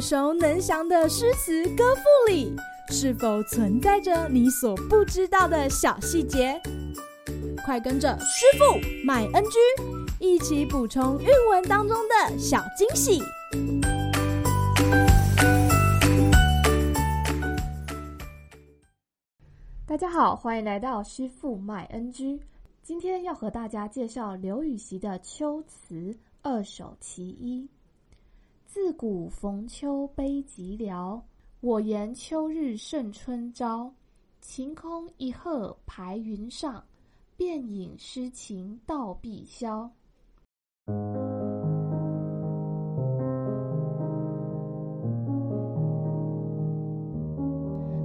耳熟能详的诗词歌赋里，是否存在着你所不知道的小细节？快跟着师傅麦恩居一起补充韵文当中的小惊喜！大家好，欢迎来到师傅麦恩居。今天要和大家介绍刘禹锡的《秋词》二首其一。自古逢秋悲寂寥，我言秋日胜春朝。晴空一鹤排云上，便引诗情到碧霄。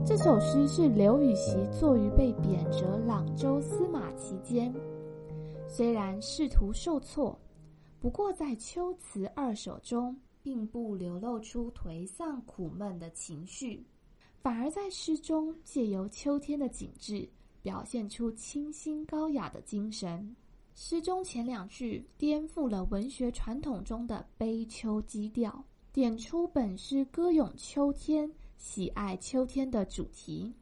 这首诗是刘禹锡作于被贬谪朗州司马期间，虽然仕途受挫，不过在《秋词》二首中，并不流露出颓丧苦闷的情绪，反而在诗中借由秋天的景致，表现出清新高雅的精神。诗中前两句颠覆了文学传统中的悲秋基调，点出本诗歌咏秋天、喜爱秋天的主题；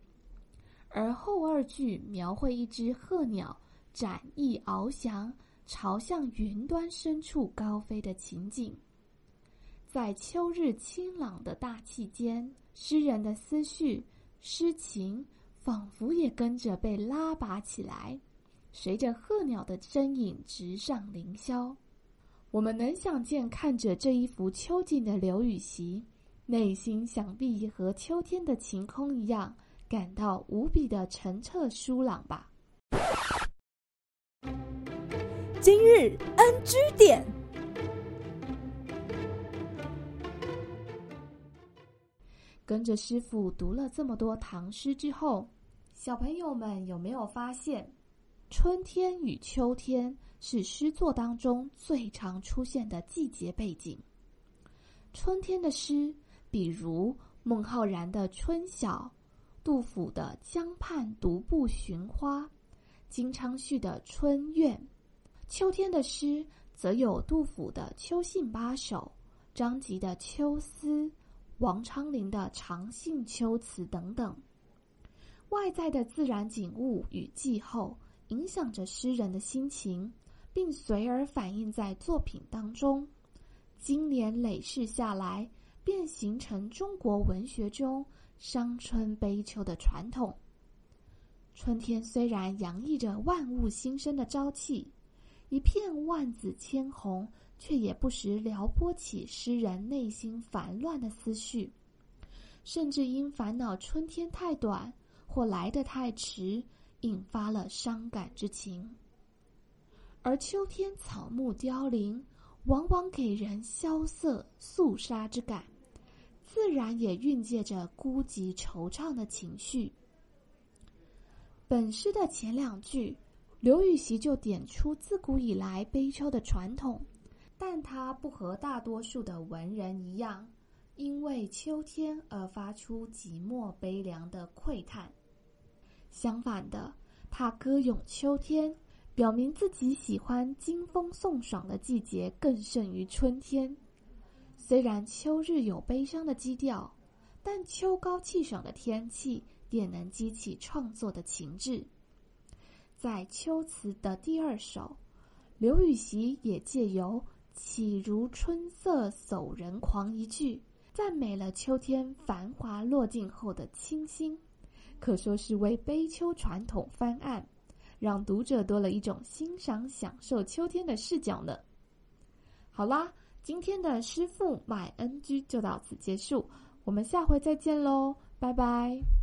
而后二句描绘一只鹤鸟展翼翱翔，朝向云端深处高飞的情景。在秋日清朗的大气间，诗人的思绪、诗情仿佛也跟着被拉拔起来，随着鹤鸟的身影直上凌霄。我们能想见，看着这一幅秋景的刘禹锡，内心想必和秋天的晴空一样，感到无比的澄澈舒朗吧。今日 NG 点。跟着师傅读了这么多唐诗之后，小朋友们有没有发现，春天与秋天是诗作当中最常出现的季节背景？春天的诗，比如孟浩然的《春晓》，杜甫的《江畔独步寻花》，金昌绪的《春怨》；秋天的诗，则有杜甫的《秋兴八首》，张籍的《秋思》。王昌龄的《长信秋词》等等，外在的自然景物与气候影响着诗人的心情，并随而反映在作品当中。经年累世下来，便形成中国文学中伤春悲秋的传统。春天虽然洋溢着万物新生的朝气，一片万紫千红。却也不时撩拨起诗人内心烦乱的思绪，甚至因烦恼春天太短或来得太迟，引发了伤感之情。而秋天草木凋零，往往给人萧瑟肃杀之感，自然也蕴藉着孤寂惆怅的情绪。本诗的前两句，刘禹锡就点出自古以来悲秋的传统。但他不和大多数的文人一样，因为秋天而发出寂寞悲凉的喟叹。相反的，他歌咏秋天，表明自己喜欢金风送爽的季节更胜于春天。虽然秋日有悲伤的基调，但秋高气爽的天气也能激起创作的情致。在《秋词》的第二首，刘禹锡也借由岂如春色走人狂一句，赞美了秋天繁华落尽后的清新，可说是为悲秋传统翻案，让读者多了一种欣赏享受秋天的视角呢。好啦，今天的师傅买 NG 就到此结束，我们下回再见喽，拜拜。